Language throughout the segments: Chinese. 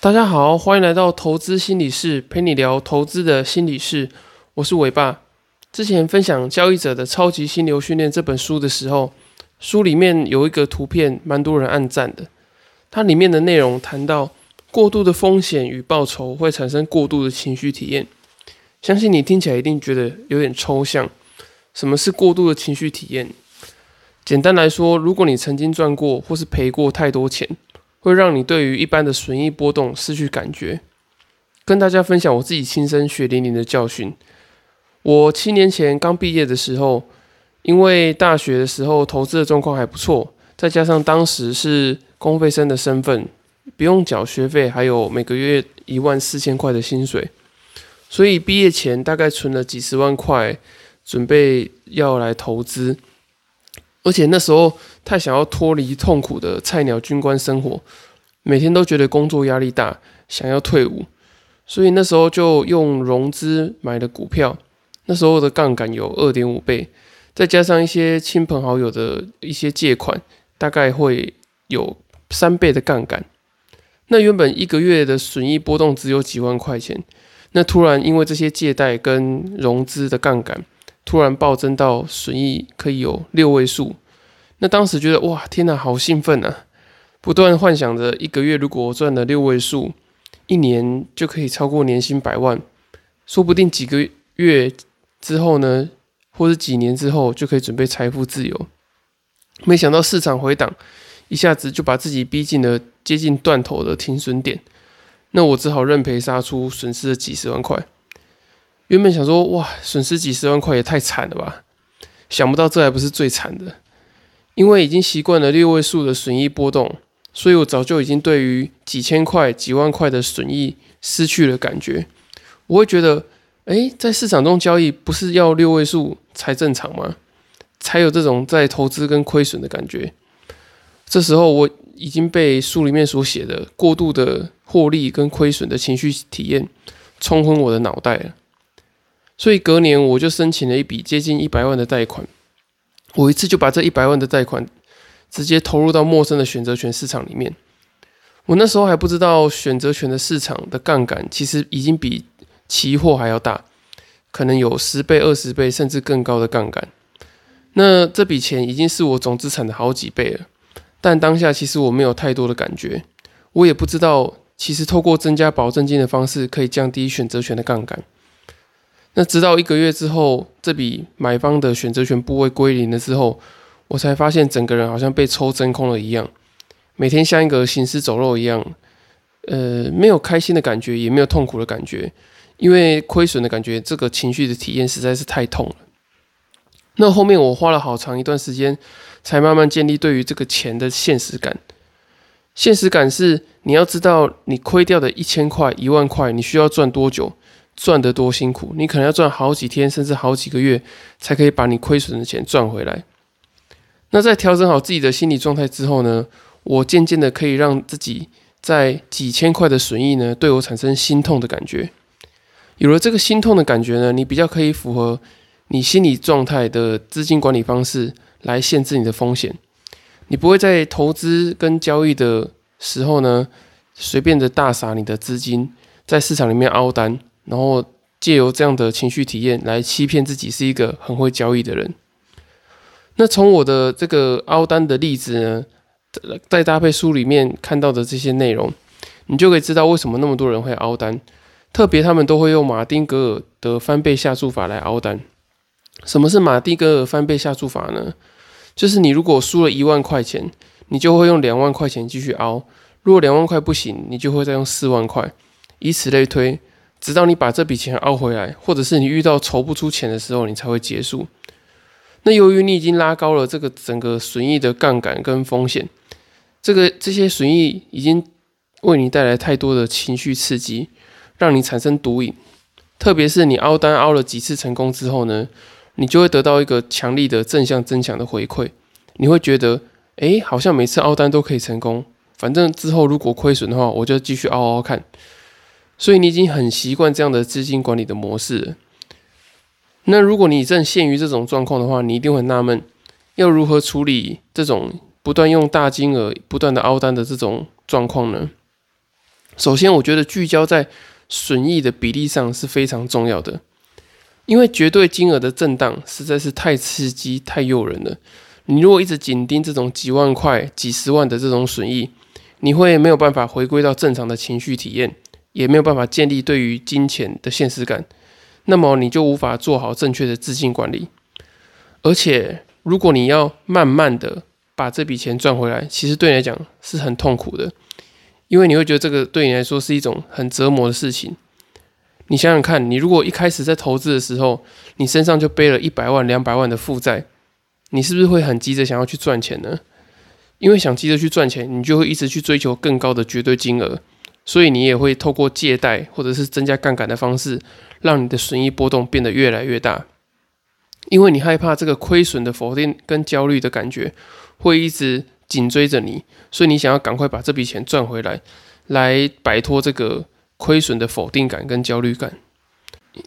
大家好，欢迎来到投资心理室，陪你聊投资的心理室。我是伟爸。之前分享《交易者的超级心流训练》这本书的时候，书里面有一个图片，蛮多人按赞的。它里面的内容谈到，过度的风险与报酬会产生过度的情绪体验。相信你听起来一定觉得有点抽象。什么是过度的情绪体验？简单来说，如果你曾经赚过或是赔过太多钱。会让你对于一般的损益波动失去感觉。跟大家分享我自己亲身血淋淋的教训。我七年前刚毕业的时候，因为大学的时候投资的状况还不错，再加上当时是公费生的身份，不用缴学费，还有每个月一万四千块的薪水，所以毕业前大概存了几十万块，准备要来投资。而且那时候太想要脱离痛苦的菜鸟军官生活，每天都觉得工作压力大，想要退伍，所以那时候就用融资买了股票。那时候的杠杆有二点五倍，再加上一些亲朋好友的一些借款，大概会有三倍的杠杆。那原本一个月的损益波动只有几万块钱，那突然因为这些借贷跟融资的杠杆。突然暴增到损益可以有六位数，那当时觉得哇天哪，好兴奋啊！不断幻想着一个月如果赚了六位数，一年就可以超过年薪百万，说不定几个月之后呢，或者几年之后就可以准备财富自由。没想到市场回档，一下子就把自己逼进了接近断头的停损点，那我只好认赔杀出，损失了几十万块。原本想说，哇，损失几十万块也太惨了吧！想不到这还不是最惨的，因为已经习惯了六位数的损益波动，所以我早就已经对于几千块、几万块的损益失去了感觉。我会觉得，哎，在市场中交易不是要六位数才正常吗？才有这种在投资跟亏损的感觉。这时候我已经被书里面所写的过度的获利跟亏损的情绪体验冲昏我的脑袋了。所以隔年我就申请了一笔接近一百万的贷款，我一次就把这一百万的贷款直接投入到陌生的选择权市场里面。我那时候还不知道选择权的市场的杠杆其实已经比期货还要大，可能有十倍、二十倍甚至更高的杠杆。那这笔钱已经是我总资产的好几倍了，但当下其实我没有太多的感觉，我也不知道其实透过增加保证金的方式可以降低选择权的杠杆。那直到一个月之后，这笔买方的选择权部位归零了之后，我才发现整个人好像被抽真空了一样，每天像一个行尸走肉一样，呃，没有开心的感觉，也没有痛苦的感觉，因为亏损的感觉，这个情绪的体验实在是太痛了。那后面我花了好长一段时间，才慢慢建立对于这个钱的现实感。现实感是你要知道，你亏掉的一千块、一万块，你需要赚多久？赚得多辛苦，你可能要赚好几天，甚至好几个月，才可以把你亏损的钱赚回来。那在调整好自己的心理状态之后呢，我渐渐的可以让自己在几千块的损益呢，对我产生心痛的感觉。有了这个心痛的感觉呢，你比较可以符合你心理状态的资金管理方式来限制你的风险。你不会在投资跟交易的时候呢，随便的大撒你的资金，在市场里面凹单。然后借由这样的情绪体验来欺骗自己是一个很会交易的人。那从我的这个凹单的例子呢，再搭配书里面看到的这些内容，你就可以知道为什么那么多人会凹单。特别他们都会用马丁格尔的翻倍下注法来凹单。什么是马丁格尔翻倍下注法呢？就是你如果输了一万块钱，你就会用两万块钱继续凹。如果两万块不行，你就会再用四万块，以此类推。直到你把这笔钱熬回来，或者是你遇到筹不出钱的时候，你才会结束。那由于你已经拉高了这个整个损益的杠杆跟风险，这个这些损益已经为你带来太多的情绪刺激，让你产生毒瘾。特别是你凹单凹了几次成功之后呢，你就会得到一个强力的正向增强的回馈。你会觉得，哎，好像每次凹单都可以成功，反正之后如果亏损的话，我就继续凹凹看。所以你已经很习惯这样的资金管理的模式。那如果你正陷于这种状况的话，你一定会纳闷，要如何处理这种不断用大金额不断的凹单的这种状况呢？首先，我觉得聚焦在损益的比例上是非常重要的，因为绝对金额的震荡实在是太刺激、太诱人了。你如果一直紧盯这种几万块、几十万的这种损益，你会没有办法回归到正常的情绪体验，也没有办法建立对于金钱的现实感，那么你就无法做好正确的资金管理。而且，如果你要慢慢的把这笔钱赚回来，其实对你来讲是很痛苦的，因为你会觉得这个对你来说是一种很折磨的事情。你想想看，你如果一开始在投资的时候，你身上就背了一百万、两百万的负债，你是不是会很急着想要去赚钱呢？因为想急着去赚钱，你就会一直去追求更高的绝对金额，所以你也会透过借贷或者是增加杠杆的方式，让你的损益波动变得越来越大。因为你害怕这个亏损的否定跟焦虑的感觉会一直紧追着你，所以你想要赶快把这笔钱赚回来，来摆脱这个亏损的否定感跟焦虑感。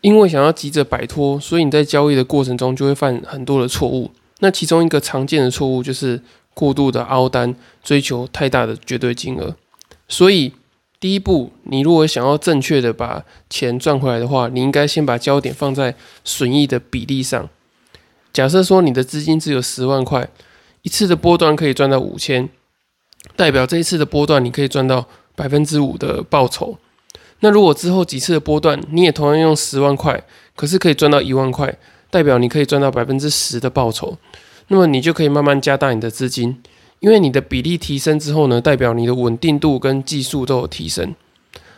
因为想要急着摆脱，所以你在交易的过程中就会犯很多的错误。那其中一个常见的错误就是。过度的凹单，追求太大的绝对金额，所以第一步，你如果想要正确的把钱赚回来的话，你应该先把焦点放在损益的比例上。假设说你的资金只有十万块，一次的波段可以赚到五千，代表这一次的波段你可以赚到百分之五的报酬。那如果之后几次的波段你也同样用十万块，可是可以赚到一万块，代表你可以赚到百分之十的报酬。那么你就可以慢慢加大你的资金，因为你的比例提升之后呢，代表你的稳定度跟技术都有提升，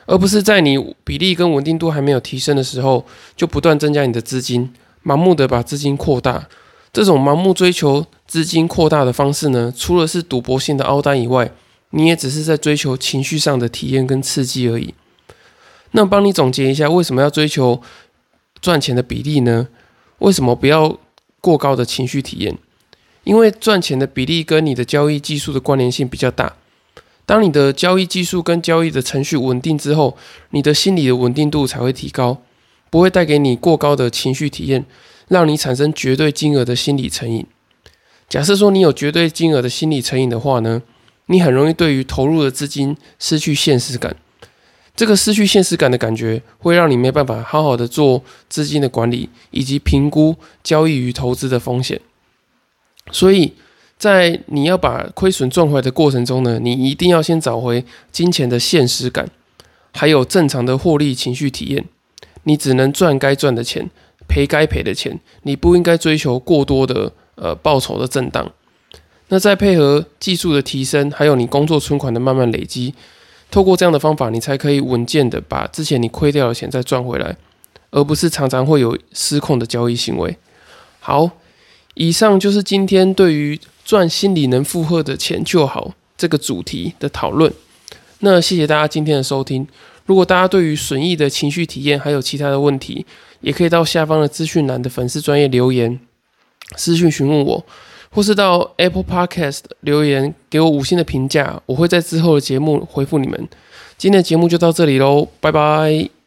而不是在你比例跟稳定度还没有提升的时候，就不断增加你的资金，盲目的把资金扩大。这种盲目追求资金扩大的方式呢，除了是赌博性的凹单以外，你也只是在追求情绪上的体验跟刺激而已。那帮你总结一下，为什么要追求赚钱的比例呢？为什么不要过高的情绪体验？因为赚钱的比例跟你的交易技术的关联性比较大。当你的交易技术跟交易的程序稳定之后，你的心理的稳定度才会提高，不会带给你过高的情绪体验，让你产生绝对金额的心理成瘾。假设说你有绝对金额的心理成瘾的话呢，你很容易对于投入的资金失去现实感。这个失去现实感的感觉，会让你没办法好好的做资金的管理，以及评估交易与投资的风险。所以在你要把亏损赚回来的过程中呢，你一定要先找回金钱的现实感，还有正常的获利情绪体验。你只能赚该赚的钱，赔该赔的钱。你不应该追求过多的呃报酬的震荡。那再配合技术的提升，还有你工作存款的慢慢累积，透过这样的方法，你才可以稳健的把之前你亏掉的钱再赚回来，而不是常常会有失控的交易行为。好。以上就是今天对于赚心理能负荷的钱就好这个主题的讨论。那谢谢大家今天的收听。如果大家对于损益的情绪体验还有其他的问题，也可以到下方的资讯栏的粉丝专业留言私讯询问我，或是到 Apple Podcast 留言给我五星的评价，我会在之后的节目回复你们。今天的节目就到这里喽，拜拜。